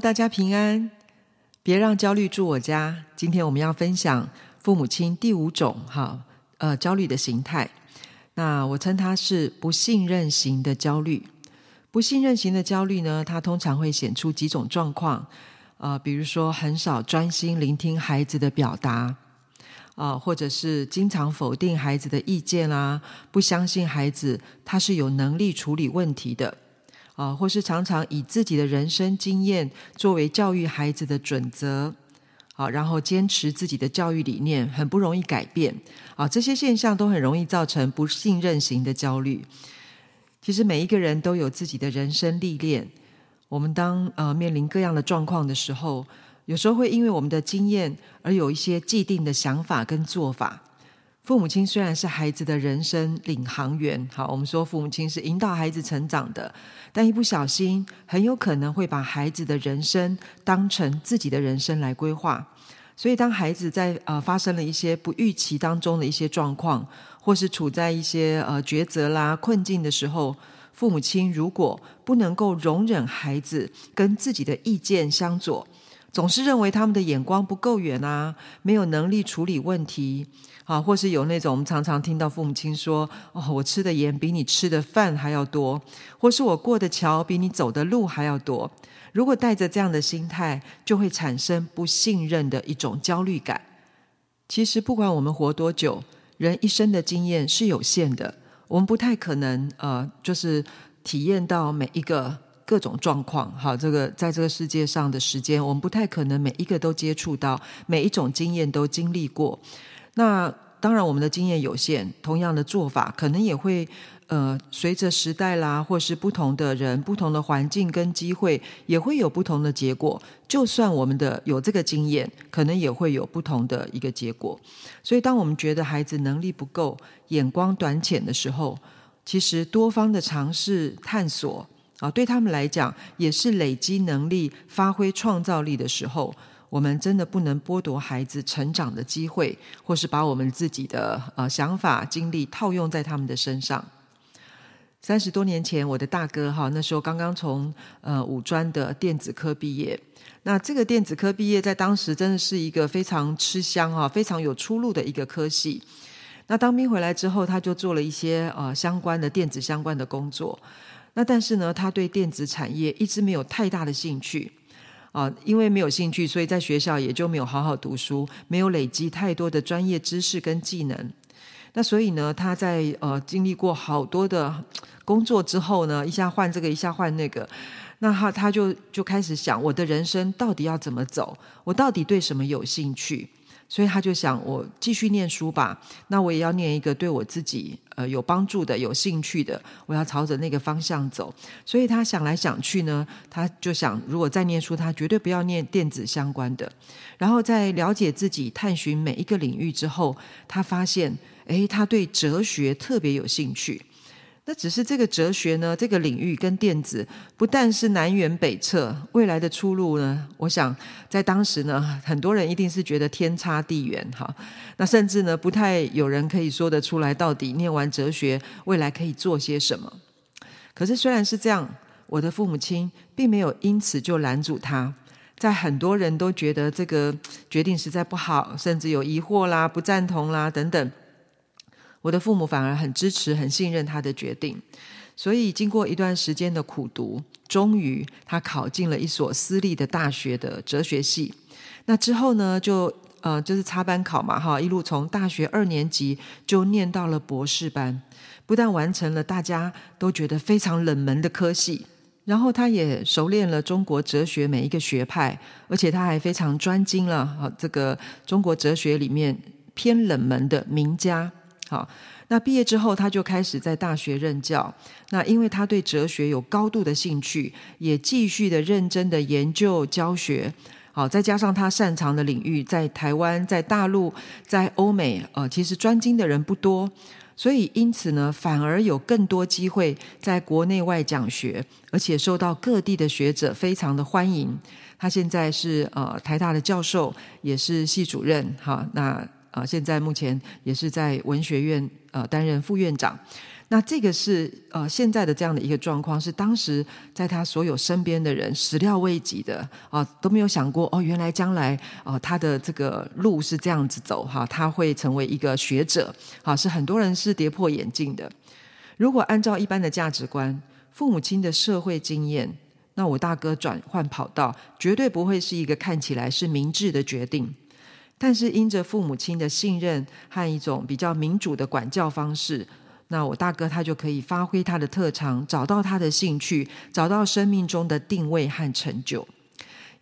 大家平安，别让焦虑住我家。今天我们要分享父母亲第五种哈呃焦虑的形态。那我称它是不信任型的焦虑。不信任型的焦虑呢，它通常会显出几种状况，呃，比如说很少专心聆听孩子的表达，啊、呃，或者是经常否定孩子的意见啦、啊，不相信孩子他是有能力处理问题的。啊，或是常常以自己的人生经验作为教育孩子的准则，好，然后坚持自己的教育理念，很不容易改变。啊，这些现象都很容易造成不信任型的焦虑。其实每一个人都有自己的人生历练，我们当呃面临各样的状况的时候，有时候会因为我们的经验而有一些既定的想法跟做法。父母亲虽然是孩子的人生领航员，好，我们说父母亲是引导孩子成长的，但一不小心，很有可能会把孩子的人生当成自己的人生来规划。所以，当孩子在呃发生了一些不预期当中的一些状况，或是处在一些呃抉择啦、困境的时候，父母亲如果不能够容忍孩子跟自己的意见相左，总是认为他们的眼光不够远啊，没有能力处理问题。啊，或是有那种我们常常听到父母亲说：“哦，我吃的盐比你吃的饭还要多，或是我过的桥比你走的路还要多。”如果带着这样的心态，就会产生不信任的一种焦虑感。其实，不管我们活多久，人一生的经验是有限的，我们不太可能呃，就是体验到每一个各种状况。好，这个在这个世界上的时间，我们不太可能每一个都接触到，每一种经验都经历过。那当然，我们的经验有限，同样的做法可能也会呃，随着时代啦，或是不同的人、不同的环境跟机会，也会有不同的结果。就算我们的有这个经验，可能也会有不同的一个结果。所以，当我们觉得孩子能力不够、眼光短浅的时候，其实多方的尝试探索啊，对他们来讲，也是累积能力、发挥创造力的时候。我们真的不能剥夺孩子成长的机会，或是把我们自己的呃想法、经历套用在他们的身上。三十多年前，我的大哥哈，那时候刚刚从呃五专的电子科毕业。那这个电子科毕业，在当时真的是一个非常吃香哈、非常有出路的一个科系。那当兵回来之后，他就做了一些呃相关的电子相关的工作。那但是呢，他对电子产业一直没有太大的兴趣。啊，因为没有兴趣，所以在学校也就没有好好读书，没有累积太多的专业知识跟技能。那所以呢，他在呃经历过好多的工作之后呢，一下换这个，一下换那个，那他他就就开始想，我的人生到底要怎么走？我到底对什么有兴趣？所以他就想，我继续念书吧。那我也要念一个对我自己呃有帮助的、有兴趣的。我要朝着那个方向走。所以他想来想去呢，他就想，如果再念书，他绝对不要念电子相关的。然后在了解自己、探寻每一个领域之后，他发现，诶，他对哲学特别有兴趣。那只是这个哲学呢，这个领域跟电子不但是南辕北辙，未来的出路呢，我想在当时呢，很多人一定是觉得天差地远哈。那甚至呢，不太有人可以说得出来，到底念完哲学未来可以做些什么。可是虽然是这样，我的父母亲并没有因此就拦阻他，在很多人都觉得这个决定实在不好，甚至有疑惑啦、不赞同啦等等。我的父母反而很支持、很信任他的决定，所以经过一段时间的苦读，终于他考进了一所私立的大学的哲学系。那之后呢，就呃就是插班考嘛，哈，一路从大学二年级就念到了博士班，不但完成了大家都觉得非常冷门的科系，然后他也熟练了中国哲学每一个学派，而且他还非常专精了哈这个中国哲学里面偏冷门的名家。好，那毕业之后，他就开始在大学任教。那因为他对哲学有高度的兴趣，也继续的认真的研究教学。好，再加上他擅长的领域，在台湾、在大陆、在欧美，呃，其实专精的人不多，所以因此呢，反而有更多机会在国内外讲学，而且受到各地的学者非常的欢迎。他现在是呃台大的教授，也是系主任。好，那。啊，现在目前也是在文学院呃担任副院长。那这个是呃现在的这样的一个状况，是当时在他所有身边的人始料未及的啊、都没有想过哦，原来将来啊、他的这个路是这样子走哈，他会成为一个学者，好，是很多人是跌破眼镜的。如果按照一般的价值观，父母亲的社会经验，那我大哥转换跑道绝对不会是一个看起来是明智的决定。但是因着父母亲的信任和一种比较民主的管教方式，那我大哥他就可以发挥他的特长，找到他的兴趣，找到生命中的定位和成就。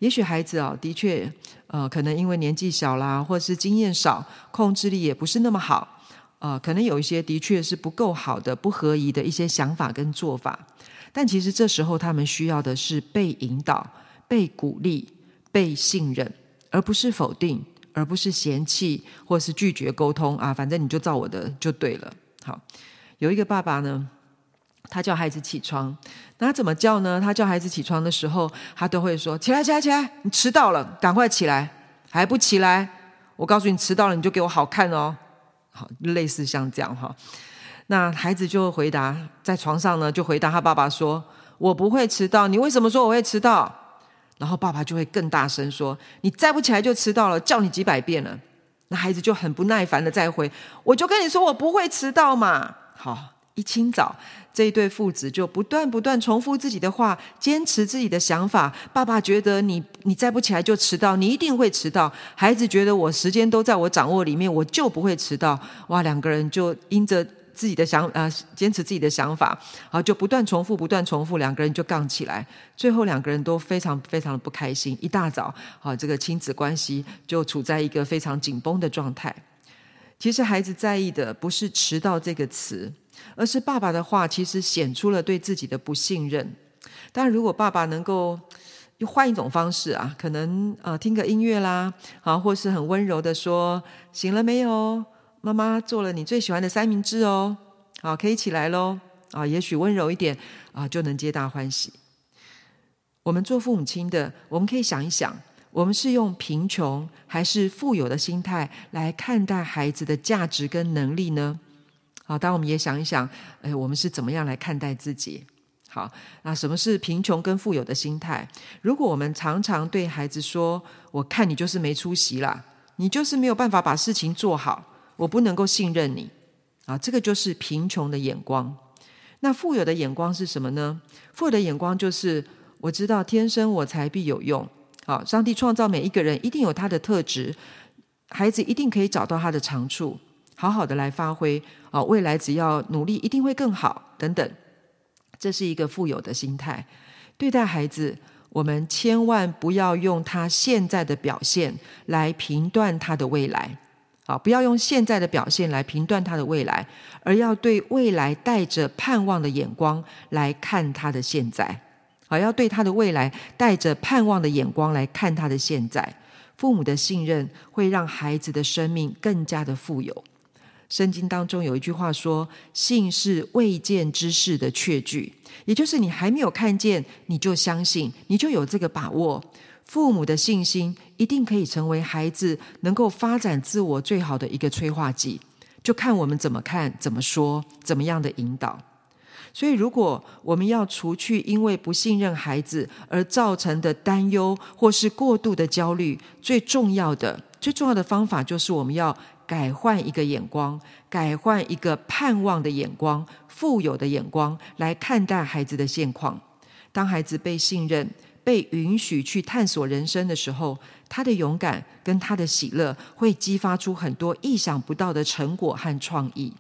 也许孩子啊，的确，呃，可能因为年纪小啦，或是经验少，控制力也不是那么好。呃，可能有一些的确是不够好的、不合宜的一些想法跟做法，但其实这时候他们需要的是被引导、被鼓励、被信任，而不是否定，而不是嫌弃或是拒绝沟通啊。反正你就照我的就对了。好，有一个爸爸呢，他叫孩子起床，那他怎么叫呢？他叫孩子起床的时候，他都会说：“起来，起来，起来！你迟到了，赶快起来！还不起来？我告诉你，迟到了你就给我好看哦。”好，类似像这样哈，那孩子就回答，在床上呢，就回答他爸爸说：“我不会迟到，你为什么说我会迟到？”然后爸爸就会更大声说：“你再不起来就迟到了，叫你几百遍了。”那孩子就很不耐烦的再回：“我就跟你说我不会迟到嘛。”好。一清早，这一对父子就不断不断重复自己的话，坚持自己的想法。爸爸觉得你你再不起来就迟到，你一定会迟到。孩子觉得我时间都在我掌握里面，我就不会迟到。哇，两个人就因着自己的想啊、呃，坚持自己的想法，好，就不断重复，不断重复，两个人就杠起来。最后两个人都非常非常的不开心。一大早，好，这个亲子关系就处在一个非常紧绷的状态。其实孩子在意的不是迟到这个词。而是爸爸的话，其实显出了对自己的不信任。但，如果爸爸能够又换一种方式啊，可能呃听个音乐啦，啊，或是很温柔的说：“醒了没有？妈妈做了你最喜欢的三明治哦，好，可以起来喽。”啊，也许温柔一点啊，就能皆大欢喜。我们做父母亲的，我们可以想一想，我们是用贫穷还是富有的心态来看待孩子的价值跟能力呢？好，当我们也想一想，哎，我们是怎么样来看待自己？好，那什么是贫穷跟富有的心态？如果我们常常对孩子说：“我看你就是没出息啦，你就是没有办法把事情做好，我不能够信任你。”啊，这个就是贫穷的眼光。那富有的眼光是什么呢？富有的眼光就是我知道天生我材必有用。好，上帝创造每一个人一定有他的特质，孩子一定可以找到他的长处。好好的来发挥啊！未来只要努力，一定会更好。等等，这是一个富有的心态。对待孩子，我们千万不要用他现在的表现来评断他的未来。啊，不要用现在的表现来评断他的未来，而要对未来带着盼望的眼光来看他的现在。啊，要对他的未来带着盼望的眼光来看他的现在。父母的信任会让孩子的生命更加的富有。圣经当中有一句话说：“信是未见之事的确据，也就是你还没有看见，你就相信，你就有这个把握。父母的信心一定可以成为孩子能够发展自我最好的一个催化剂，就看我们怎么看、怎么说、怎么样的引导。所以，如果我们要除去因为不信任孩子而造成的担忧或是过度的焦虑，最重要的、最重要的方法就是我们要。改换一个眼光，改换一个盼望的眼光，富有的眼光来看待孩子的现况。当孩子被信任、被允许去探索人生的时候，他的勇敢跟他的喜乐会激发出很多意想不到的成果和创意。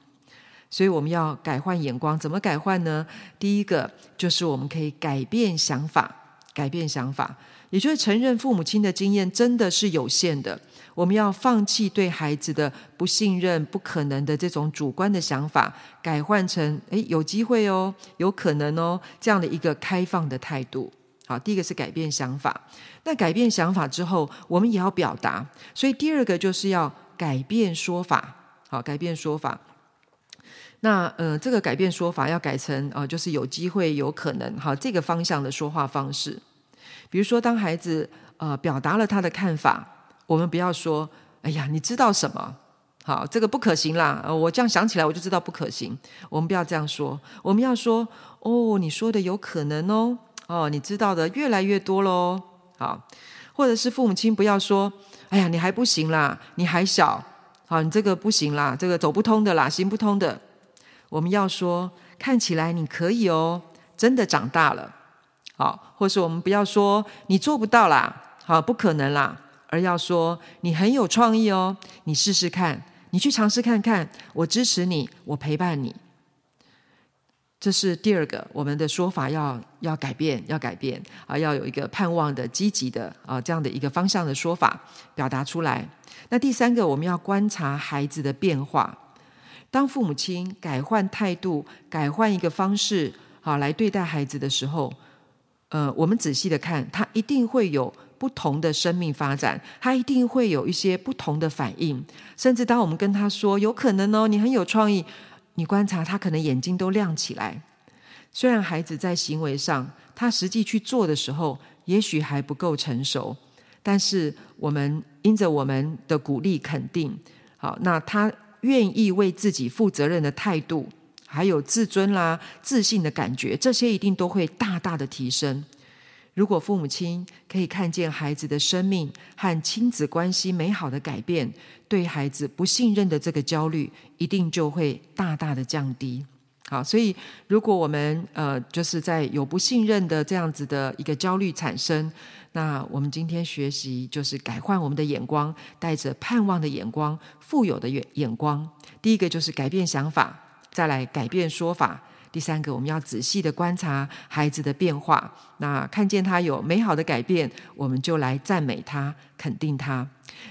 所以，我们要改换眼光，怎么改换呢？第一个就是我们可以改变想法，改变想法，也就是承认父母亲的经验真的是有限的。我们要放弃对孩子的不信任、不可能的这种主观的想法，改换成诶有机会哦，有可能哦这样的一个开放的态度。好，第一个是改变想法。那改变想法之后，我们也要表达。所以第二个就是要改变说法。好，改变说法。那呃，这个改变说法要改成啊、就是有机会、有可能。好，这个方向的说话方式。比如说，当孩子呃表达了他的看法。我们不要说，哎呀，你知道什么？好，这个不可行啦。我这样想起来，我就知道不可行。我们不要这样说，我们要说哦，你说的有可能哦，哦，你知道的越来越多喽。好，或者是父母亲不要说，哎呀，你还不行啦，你还小，好，你这个不行啦，这个走不通的啦，行不通的。我们要说，看起来你可以哦，真的长大了。好，或是我们不要说你做不到啦，好，不可能啦，而要说你很有创意哦，你试试看。你去尝试看看，我支持你，我陪伴你。这是第二个，我们的说法要要改变，要改变啊，要有一个盼望的、积极的啊这样的一个方向的说法表达出来。那第三个，我们要观察孩子的变化。当父母亲改换态度、改换一个方式啊来对待孩子的时候，呃，我们仔细的看，他一定会有。不同的生命发展，他一定会有一些不同的反应。甚至当我们跟他说“有可能哦，你很有创意”，你观察他可能眼睛都亮起来。虽然孩子在行为上，他实际去做的时候，也许还不够成熟，但是我们因着我们的鼓励肯定，好，那他愿意为自己负责任的态度，还有自尊啦、自信的感觉，这些一定都会大大的提升。如果父母亲可以看见孩子的生命和亲子关系美好的改变，对孩子不信任的这个焦虑，一定就会大大的降低。好，所以如果我们呃就是在有不信任的这样子的一个焦虑产生，那我们今天学习就是改换我们的眼光，带着盼望的眼光、富有的眼眼光。第一个就是改变想法，再来改变说法。第三个，我们要仔细的观察孩子的变化。那看见他有美好的改变，我们就来赞美他、肯定他。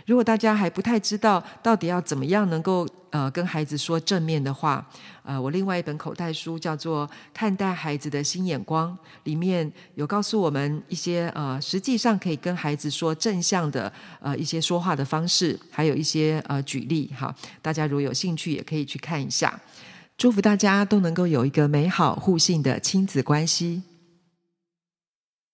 如果大家还不太知道到底要怎么样能够呃跟孩子说正面的话，呃，我另外一本口袋书叫做《看待孩子的新眼光》，里面有告诉我们一些呃实际上可以跟孩子说正向的呃一些说话的方式，还有一些呃举例哈。大家如果有兴趣，也可以去看一下。祝福大家都能够有一个美好互信的亲子关系。